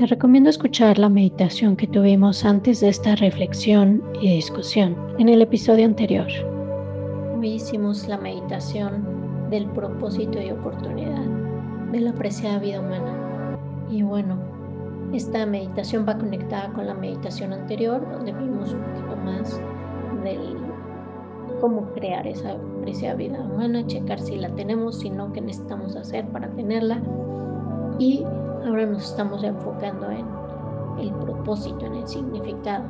Te recomiendo escuchar la meditación que tuvimos antes de esta reflexión y discusión en el episodio anterior. Hoy hicimos la meditación del propósito y oportunidad de la preciada vida humana. Y bueno, esta meditación va conectada con la meditación anterior, donde vimos un poquito más del cómo crear esa preciada vida humana, checar si la tenemos, si no, qué necesitamos hacer para tenerla. Y Ahora nos estamos enfocando en el propósito, en el significado.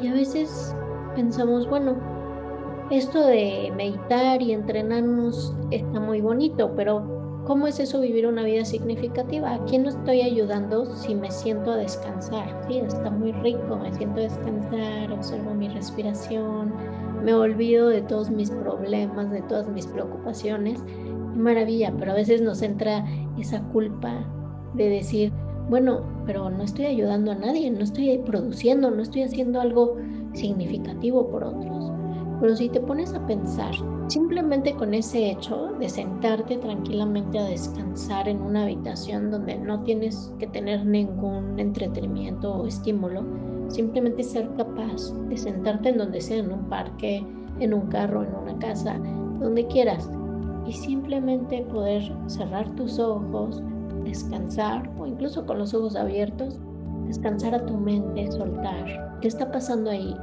Y a veces pensamos, bueno, esto de meditar y entrenarnos está muy bonito, pero ¿cómo es eso vivir una vida significativa? ¿A quién no estoy ayudando si me siento a descansar? Sí, está muy rico, me siento a descansar, observo mi respiración, me olvido de todos mis problemas, de todas mis preocupaciones. Maravilla, pero a veces nos entra esa culpa de decir, bueno, pero no estoy ayudando a nadie, no estoy produciendo, no estoy haciendo algo significativo por otros. Pero si te pones a pensar, simplemente con ese hecho de sentarte tranquilamente a descansar en una habitación donde no tienes que tener ningún entretenimiento o estímulo, simplemente ser capaz de sentarte en donde sea, en un parque, en un carro, en una casa, donde quieras, y simplemente poder cerrar tus ojos, descansar o incluso con los ojos abiertos, descansar a tu mente, soltar. ¿Qué está pasando ahí?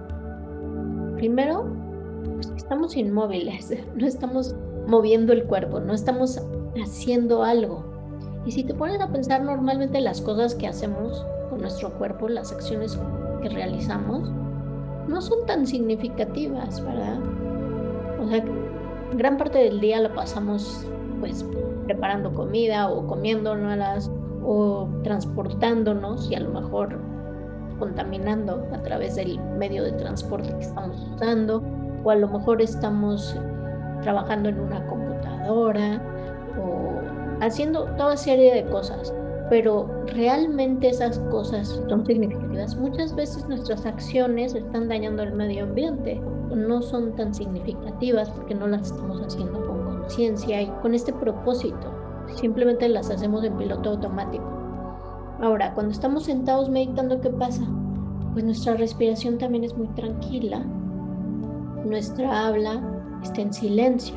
Primero, pues estamos inmóviles, no estamos moviendo el cuerpo, no estamos haciendo algo. Y si te pones a pensar normalmente las cosas que hacemos con nuestro cuerpo, las acciones que realizamos, no son tan significativas, ¿verdad? O sea, gran parte del día lo pasamos pues preparando comida o comiéndonos o transportándonos y a lo mejor contaminando a través del medio de transporte que estamos usando. O a lo mejor estamos trabajando en una computadora o haciendo toda serie de cosas. Pero realmente esas cosas son significativas. Muchas veces nuestras acciones están dañando el medio ambiente, no son tan significativas porque no las estamos haciendo con ciencia y con este propósito. Simplemente las hacemos en piloto automático. Ahora, cuando estamos sentados meditando, ¿qué pasa? Pues nuestra respiración también es muy tranquila. Nuestra habla está en silencio.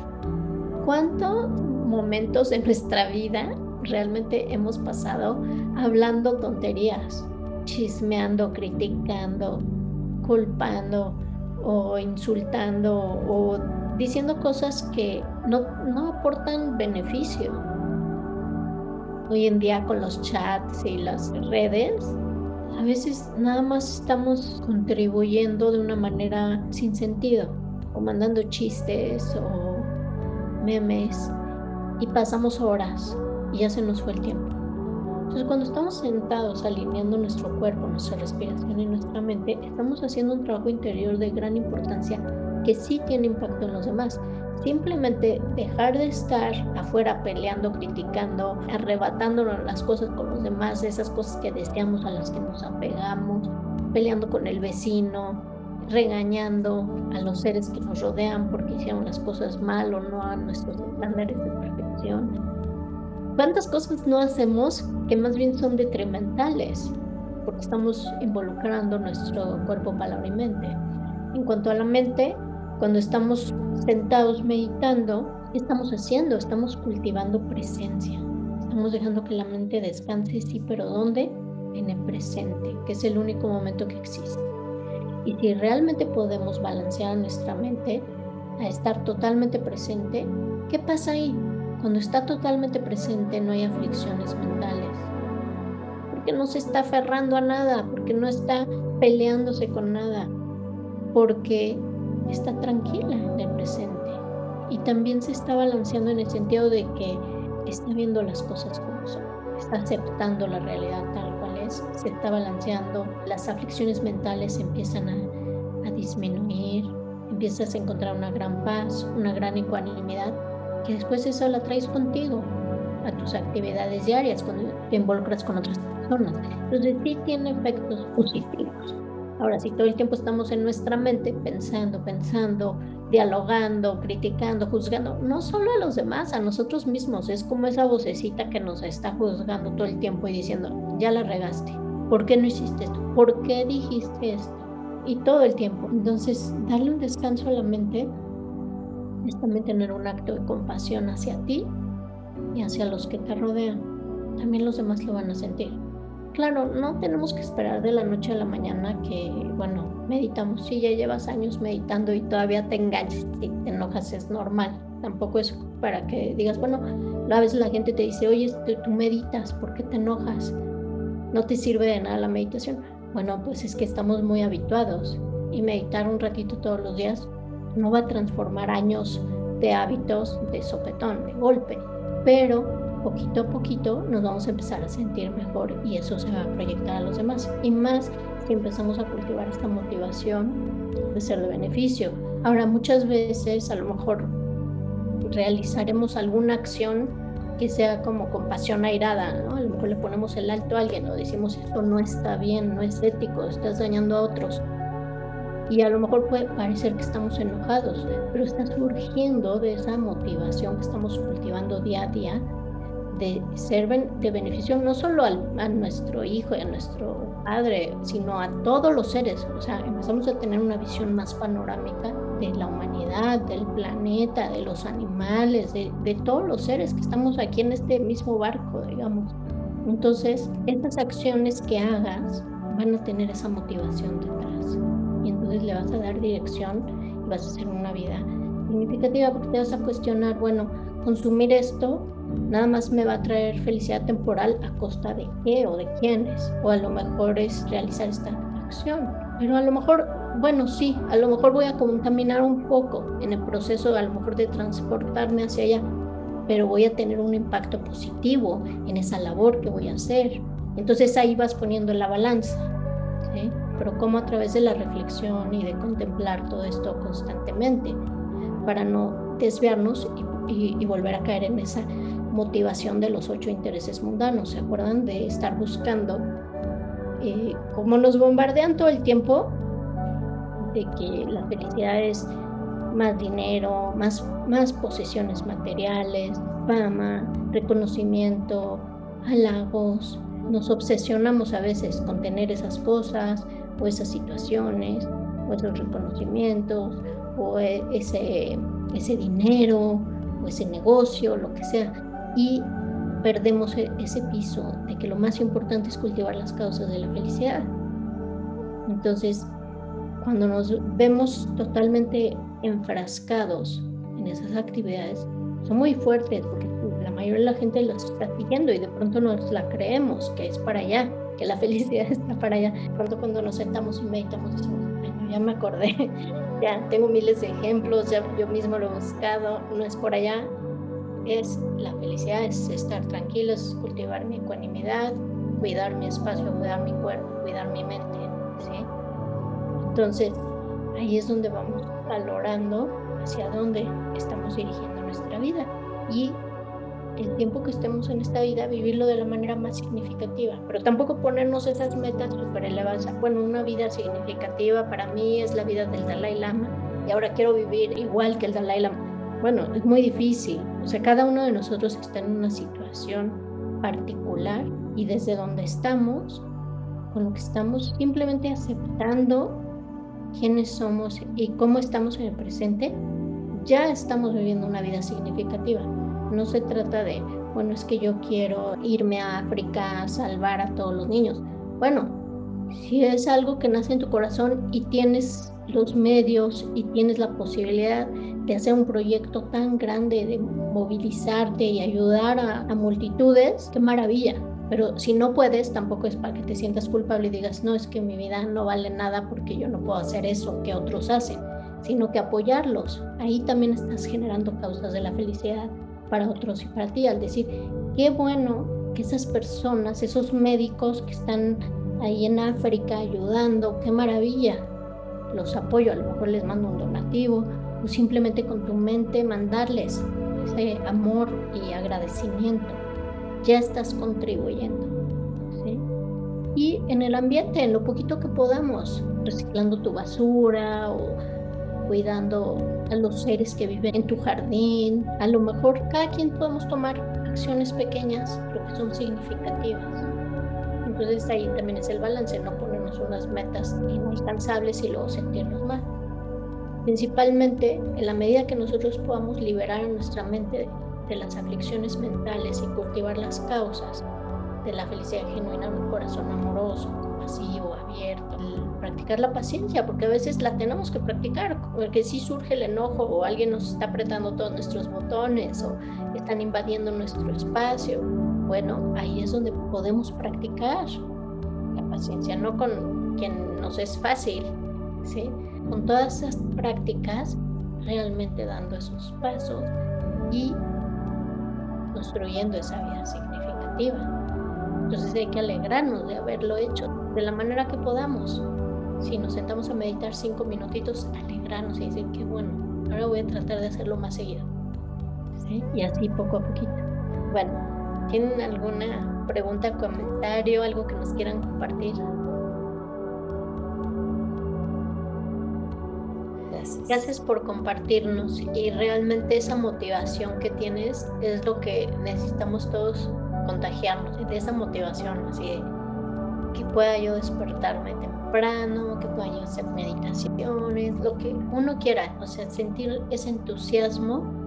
¿Cuántos momentos en nuestra vida realmente hemos pasado hablando tonterías, chismeando, criticando, culpando o insultando o diciendo cosas que no, no aportan beneficio. Hoy en día con los chats y las redes, a veces nada más estamos contribuyendo de una manera sin sentido, o mandando chistes o memes, y pasamos horas y ya se nos fue el tiempo. Entonces cuando estamos sentados alineando nuestro cuerpo, nuestra respiración y nuestra mente, estamos haciendo un trabajo interior de gran importancia que sí tiene impacto en los demás. Simplemente dejar de estar afuera peleando, criticando, arrebatándonos las cosas con los demás, esas cosas que deseamos a las que nos apegamos, peleando con el vecino, regañando a los seres que nos rodean porque hicieron las cosas mal o no a nuestros estándares de perfección. ¿Cuántas cosas no hacemos que más bien son detrimentales? Porque estamos involucrando nuestro cuerpo, palabra y mente. En cuanto a la mente, cuando estamos sentados meditando, ¿qué estamos haciendo? Estamos cultivando presencia. Estamos dejando que la mente descanse, sí, pero ¿dónde? En el presente, que es el único momento que existe. Y si realmente podemos balancear nuestra mente a estar totalmente presente, ¿qué pasa ahí? Cuando está totalmente presente no hay aflicciones mentales. Porque no se está aferrando a nada, porque no está peleándose con nada, porque está tranquila en el presente y también se está balanceando en el sentido de que está viendo las cosas como son, está aceptando la realidad tal cual es, se está balanceando, las aflicciones mentales empiezan a, disminuir, empiezas a encontrar una gran paz, una gran ecuanimidad, que después eso la traes contigo a tus actividades diarias cuando te involucras con otras personas. Entonces sí tiene efectos positivos. Ahora, si todo el tiempo estamos en nuestra mente pensando, pensando, dialogando, criticando, juzgando, no solo a los demás, a nosotros mismos, es como esa vocecita que nos está juzgando todo el tiempo y diciendo, ya la regaste, ¿por qué no hiciste esto? ¿Por qué dijiste esto? Y todo el tiempo. Entonces, darle un descanso a la mente es también tener un acto de compasión hacia ti y hacia los que te rodean. También los demás lo van a sentir. Claro, no tenemos que esperar de la noche a la mañana que, bueno, meditamos. Si ya llevas años meditando y todavía te engañas y te enojas, es normal. Tampoco es para que digas, bueno, a veces la gente te dice, oye, tú meditas, ¿por qué te enojas? No te sirve de nada la meditación. Bueno, pues es que estamos muy habituados y meditar un ratito todos los días no va a transformar años de hábitos de sopetón, de golpe, pero poquito a poquito nos vamos a empezar a sentir mejor y eso se va a proyectar a los demás. Y más si empezamos a cultivar esta motivación de ser de beneficio. Ahora, muchas veces a lo mejor realizaremos alguna acción que sea como compasión airada, ¿no? A lo mejor le ponemos el alto a alguien o decimos esto no está bien, no es ético, estás dañando a otros. Y a lo mejor puede parecer que estamos enojados, pero está surgiendo de esa motivación que estamos cultivando día a día de ser de beneficio no solo a nuestro hijo y a nuestro padre, sino a todos los seres. O sea, empezamos a tener una visión más panorámica de la humanidad, del planeta, de los animales, de, de todos los seres que estamos aquí en este mismo barco, digamos. Entonces, estas acciones que hagas van a tener esa motivación detrás. Y entonces le vas a dar dirección y vas a hacer una vida significativa porque te vas a cuestionar, bueno, consumir esto nada más me va a traer felicidad temporal a costa de qué o de quiénes, o a lo mejor es realizar esta acción. Pero a lo mejor, bueno, sí, a lo mejor voy a contaminar un poco en el proceso, a lo mejor de transportarme hacia allá, pero voy a tener un impacto positivo en esa labor que voy a hacer. Entonces ahí vas poniendo la balanza, ¿sí? Pero como a través de la reflexión y de contemplar todo esto constantemente, para no desviarnos y, y volver a caer en esa motivación de los ocho intereses mundanos. ¿Se acuerdan de estar buscando? Eh, como nos bombardean todo el tiempo de que la felicidad es más dinero, más, más posesiones materiales, fama, reconocimiento, halagos. Nos obsesionamos a veces con tener esas cosas o esas situaciones o esos reconocimientos o e, ese, ese dinero o ese negocio, lo que sea y perdemos e-, ese piso de que lo más importante es cultivar las causas de la felicidad. Entonces, cuando nos vemos totalmente enfrascados en esas actividades, son muy fuertes porque la mayoría de la gente las está siguiendo y de pronto nos la creemos que es para allá, que la felicidad está para allá. De pronto cuando nos sentamos y meditamos decimos, bueno, ya me acordé, ya tengo miles de ejemplos, ya yo mismo lo he buscado, no es por allá, es la felicidad, es estar tranquilos, cultivar mi ecuanimidad, cuidar mi espacio, cuidar mi cuerpo, cuidar mi mente. ¿sí? Entonces, ahí es donde vamos valorando hacia dónde estamos dirigiendo nuestra vida y el tiempo que estemos en esta vida, vivirlo de la manera más significativa, pero tampoco ponernos esas metas súper elevadas. Bueno, una vida significativa para mí es la vida del Dalai Lama y ahora quiero vivir igual que el Dalai Lama bueno, es muy difícil. O sea, cada uno de nosotros está en una situación particular y desde donde estamos, con lo que estamos simplemente aceptando quiénes somos y cómo estamos en el presente, ya estamos viviendo una vida significativa. No se trata de, bueno, es que yo quiero irme a África a salvar a todos los niños. Bueno, si es algo que nace en tu corazón y tienes los medios y tienes la posibilidad de hacer un proyecto tan grande, de movilizarte y ayudar a, multitudes, qué maravilla. Pero si no puedes, tampoco es para que te sientas culpable y digas, no, es que mi vida no vale nada porque yo no puedo hacer eso que otros hacen, sino que apoyarlos. Ahí también estás generando causas de la felicidad para otros y para ti, al decir, qué bueno que esas personas, esos médicos que están ahí en África ayudando, qué maravilla, los apoyo, a lo mejor les mando un donativo o simplemente con tu mente mandarles ese amor y agradecimiento. Ya estás contribuyendo. Y en el ambiente, en lo poquito que podamos, reciclando tu basura o cuidando a los seres que viven en tu jardín. A lo mejor cada quien podemos tomar acciones pequeñas, pero que son significativas. Entonces ahí también es el balance, no ponernos unas metas inalcanzables y luego sentirnos mal. Principalmente en la medida que nosotros podamos liberar nuestra mente de las aflicciones mentales y cultivar las causas de la felicidad genuina un corazón amoroso, compasivo, abierto, practicar la paciencia, porque a veces la tenemos que practicar, porque si surge el enojo o alguien nos está apretando todos nuestros botones o están invadiendo nuestro espacio, bueno, ahí es donde podemos practicar la paciencia, no con quien nos es fácil, ¿sí? Con todas esas prácticas, realmente dando esos pasos y construyendo esa vida significativa. Entonces hay que alegrarnos de haberlo hecho de la manera que podamos. Si nos sentamos a meditar cinco minutitos, alegrarnos y decir que bueno, ahora voy a tratar de hacerlo más seguido. Y así poco a poquito. Bueno, ¿tienen alguna pregunta, comentario, algo que nos quieran compartir? Gracias. Gracias por compartirnos y realmente esa motivación que tienes es lo que necesitamos todos contagiarnos de esa motivación, así que pueda yo despertarme temprano, que pueda yo hacer meditaciones, lo que uno quiera, o sea, sentir ese entusiasmo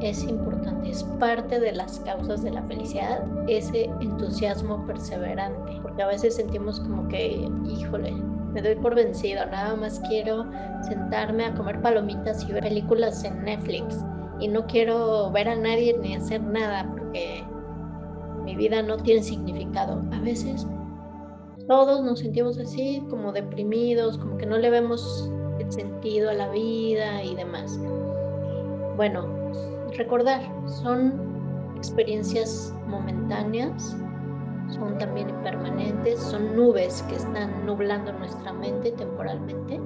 es importante, es parte de las causas de la felicidad, ese entusiasmo perseverante, porque a veces sentimos como que, híjole, me doy por vencido, nada más quiero sentarme a comer palomitas y ver películas en Netflix y no quiero ver a nadie ni hacer nada porque mi vida no tiene significado. A veces todos nos sentimos así, como deprimidos, como que no le vemos el sentido a la vida y demás. Bueno, recordar, son experiencias momentáneas, son también impermanentes, son nubes que están nublando nuestra mente temporalmente.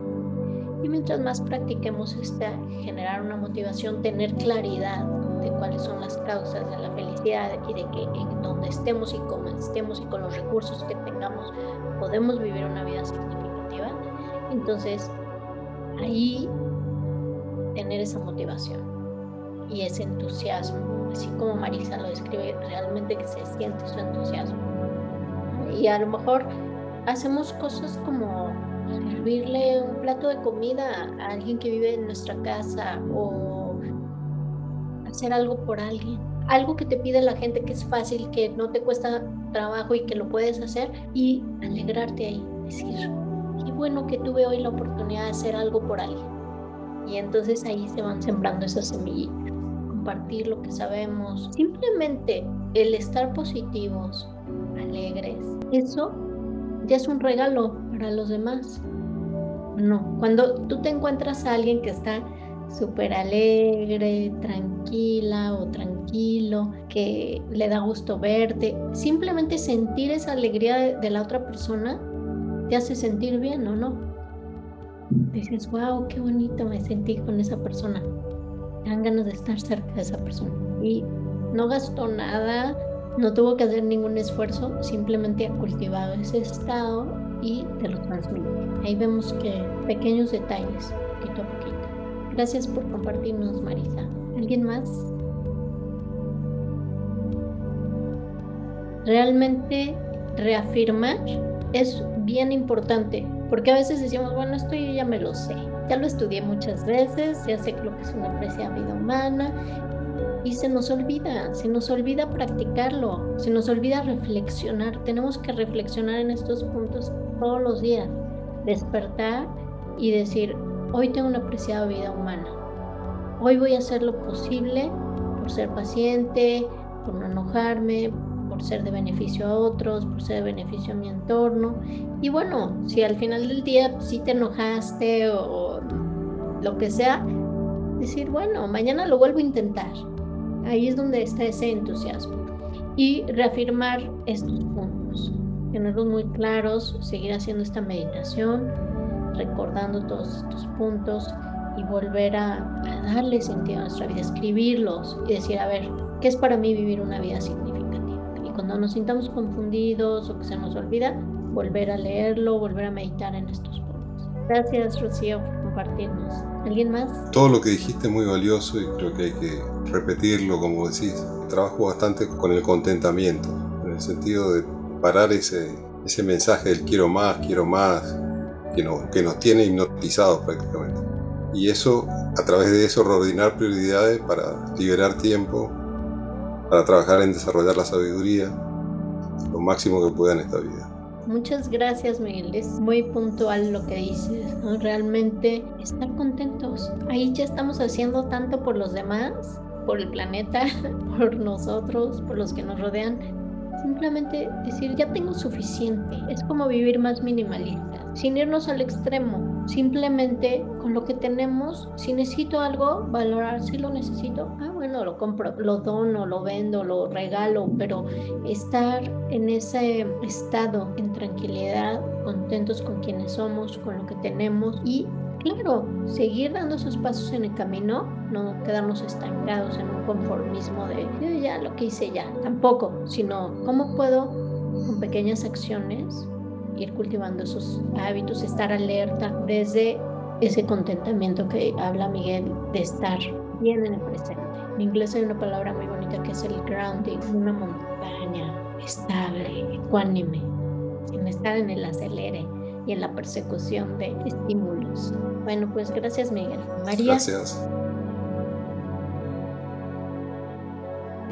Y mientras más practiquemos esta, generar una motivación, tener claridad de cuáles son las causas de la felicidad y de que en donde estemos y como estemos y con los recursos que tengamos podemos vivir una vida significativa, entonces ahí tener esa motivación y ese entusiasmo, así como Marisa lo describe, realmente se siente su entusiasmo. Y a lo mejor hacemos cosas como servirle un plato de comida a alguien que vive en nuestra casa o hacer algo por alguien. Algo que te pide la gente que es fácil, que no te cuesta trabajo y que lo puedes hacer y alegrarte ahí. Decir, qué bueno que tuve hoy la oportunidad de hacer algo por alguien. Y entonces ahí se van sembrando esas semillitas. Compartir lo que sabemos. Simplemente el estar positivos, alegres. Eso ya es un regalo para los demás. No, cuando tú te encuentras a alguien que está súper alegre, tranquila o tranquilo, que le da gusto verte. Simplemente sentir esa alegría de, la otra persona te hace sentir bien o no. Dices, wow, qué bonito me sentí con esa persona. Dan ganas de estar cerca de esa persona. Y no gastó nada, no tuvo que hacer ningún esfuerzo, simplemente ha cultivado ese estado y te lo transmite. Ahí vemos que pequeños detalles, poquito a poquito. Gracias por compartirnos, Marisa. ¿Alguien más? Realmente reafirmar es bien importante, porque a veces decimos, bueno, esto yo ya me lo sé, ya lo estudié muchas veces, ya sé lo que es una preciada vida humana, y se nos olvida, se nos olvida practicarlo, se nos olvida reflexionar. Tenemos que reflexionar en estos puntos todos los días, despertar y decir, Hoy tengo una apreciada vida humana. Hoy voy a hacer lo posible por ser paciente, por no enojarme, por ser de beneficio a otros, por ser de beneficio a mi entorno. Y bueno, si al final del día sí te enojaste o, lo que sea, decir, bueno, mañana lo vuelvo a intentar. Ahí es donde está ese entusiasmo. Y reafirmar estos puntos, tenerlos muy claros, seguir haciendo esta meditación, recordando todos estos puntos y volver a, darle sentido a nuestra vida, escribirlos y decir, a ver, ¿qué es para mí vivir una vida significativa? Cuando nos sintamos confundidos o que se nos olvida, volver a leerlo, volver a meditar en estos puntos. Gracias, Rocío, por compartirnos. ¿Alguien más? Todo lo que dijiste es muy valioso y creo que hay que repetirlo, como decís. Trabajo bastante con el contentamiento, en el sentido de parar ese, ese mensaje del quiero más, quiero más, que, no, que nos tiene hipnotizados prácticamente. Y eso, a través de eso, reordinar prioridades para liberar tiempo, para trabajar en desarrollar la sabiduría, lo máximo que pueda en esta vida. Muchas gracias, Miguel. Es muy puntual lo que dices. Realmente estar contentos. Ahí ya estamos haciendo tanto por los demás, por el planeta, por nosotros, por los que nos rodean, Simplemente decir, ya tengo suficiente. Es como vivir más minimalista, sin irnos al extremo. Simplemente con lo que tenemos, si necesito algo, valorar si lo necesito. Ah, bueno, lo compro, lo dono, lo vendo, lo regalo, pero estar en ese estado, en tranquilidad, contentos con quienes somos, con lo que tenemos y claro, seguir dando esos pasos en el camino, no quedarnos estancados en un conformismo de yo ya lo que hice ya, tampoco, sino cómo puedo con pequeñas acciones ir cultivando esos hábitos, estar alerta desde ese contentamiento que habla Miguel de estar bien en el presente. En inglés hay una palabra muy bonita que es el grounding, una montaña estable, ecuánime, sin estar en el acelere y en la persecución de estímulos. Bueno, pues gracias Miguel. María. Gracias.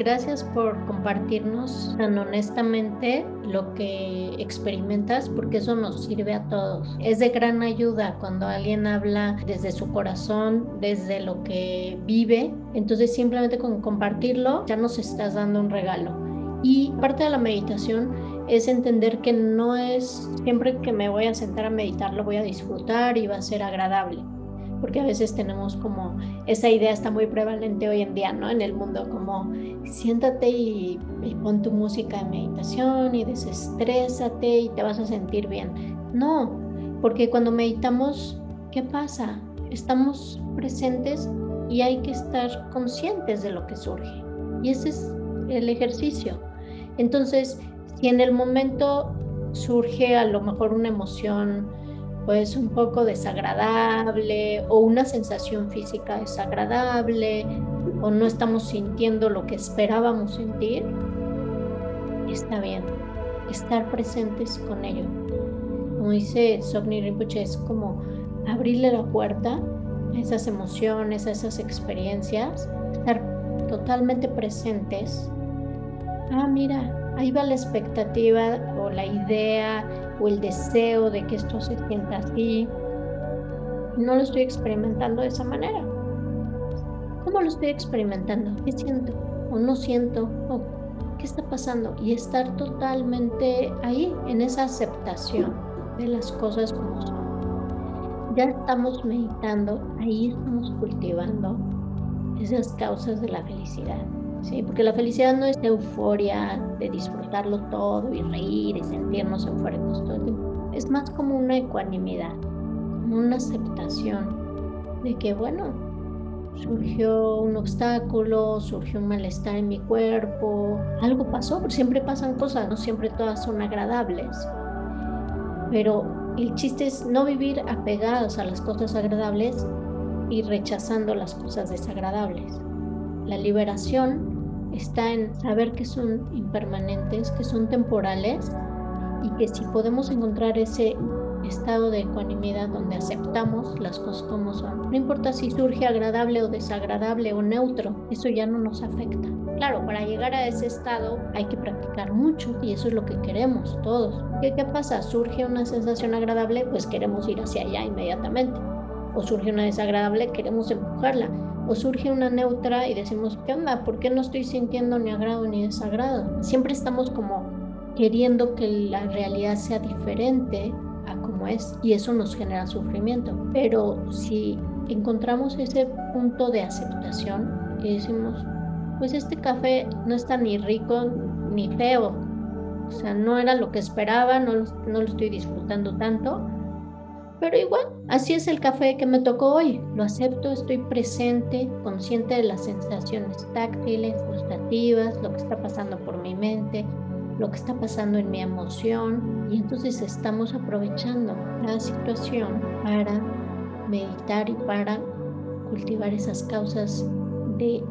Gracias por compartirnos tan honestamente lo que experimentas, porque eso nos sirve a todos. Es de gran ayuda cuando alguien habla desde su corazón, desde lo que vive. Entonces simplemente con compartirlo ya nos estás dando un regalo. Y parte de la meditación es entender que no es siempre que me voy a sentar a meditar lo voy a disfrutar y va a ser agradable. Porque a veces tenemos como esa idea está muy prevalente hoy en día, ¿no? En el mundo, como siéntate y, y pon tu música de meditación y desestrésate y te vas a sentir bien. No, porque cuando meditamos, ¿qué pasa? Estamos presentes y hay que estar conscientes de lo que surge. Y ese es el ejercicio. Entonces, si en el momento surge a lo mejor una emoción pues un poco desagradable o una sensación física desagradable o no estamos sintiendo lo que esperábamos sentir, está bien, estar presentes con ello. Como dice Sogni Rinpoche, es como abrirle la puerta a esas emociones, a esas experiencias, estar totalmente presentes. Ah, mira, ahí va la expectativa o la idea o el deseo de que esto se sienta así. No lo estoy experimentando de esa manera. ¿Cómo lo estoy experimentando? ¿Qué siento? ¿O no siento? ¿O qué está pasando? Y estar totalmente ahí, en esa aceptación de las cosas como son. Ya estamos meditando, ahí estamos cultivando esas causas de la felicidad. Sí, porque la felicidad no es euforia de disfrutarlo todo y reír y sentirnos eufóricos todo el tiempo. Es más como una ecuanimidad, como una aceptación de que, bueno, surgió un obstáculo, surgió un malestar en mi cuerpo, algo pasó, porque siempre pasan cosas, no siempre todas son agradables. Pero el chiste es no vivir apegados a las cosas agradables y rechazando las cosas desagradables. La liberación está en saber que son impermanentes, que son temporales y que si podemos encontrar ese estado de ecuanimidad donde aceptamos las cosas como son, no importa si surge agradable o desagradable o neutro, eso ya no nos afecta. Claro, para llegar a ese estado hay que practicar mucho y eso es lo que queremos todos. ¿Qué, qué pasa? Surge una sensación agradable, pues queremos ir hacia allá inmediatamente. O surge una desagradable, queremos empujarla o surge una neutra y decimos, ¿qué onda? ¿Por qué no estoy sintiendo ni agrado ni desagrado? Siempre estamos como queriendo que la realidad sea diferente a como es y eso nos genera sufrimiento. Pero si encontramos ese punto de aceptación y decimos, pues este café no está ni rico ni feo, o sea, no era lo que esperaba, no, no lo estoy disfrutando tanto, pero igual, así es el café que me tocó hoy. Lo acepto, estoy presente, consciente de las sensaciones táctiles, gustativas, lo que está pasando por mi mente, lo que está pasando en mi emoción y entonces estamos aprovechando la situación para meditar y para cultivar esas causas de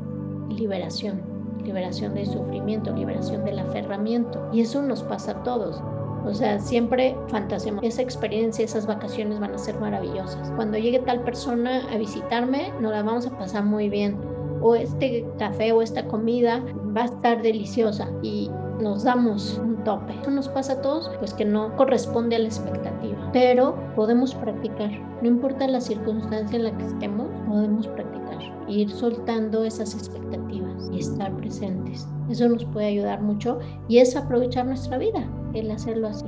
liberación, liberación del sufrimiento, liberación del aferramiento. Y eso nos pasa a todos. O sea, siempre fantaseamos. Esa experiencia, esas vacaciones van a ser maravillosas. Cuando llegue tal persona a visitarme, nos la vamos a pasar muy bien. O este café o esta comida va a estar deliciosa y nos damos un tope. Eso nos pasa a todos, pues que no corresponde a la expectativa. Pero podemos practicar. No importa la circunstancia en la que estemos, podemos practicar. Ir soltando esas expectativas y estar presentes. Eso nos puede ayudar mucho y es aprovechar nuestra vida el hacerlo así.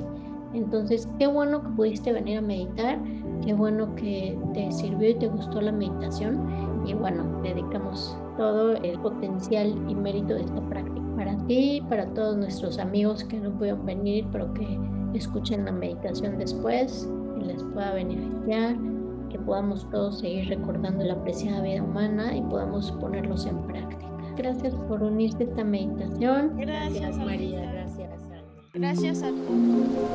Entonces, qué bueno que pudiste venir a meditar, qué bueno que te sirvió y te gustó la meditación y bueno, dedicamos todo el potencial y mérito de esta práctica para ti, para todos nuestros amigos que no pudieron venir, pero que escuchen la meditación después, que les pueda beneficiar, que podamos todos seguir recordando la preciada vida humana y podamos ponerlos en práctica. Gracias por unirte a esta meditación. Gracias, gracias María. Gracias, Gracias a todos.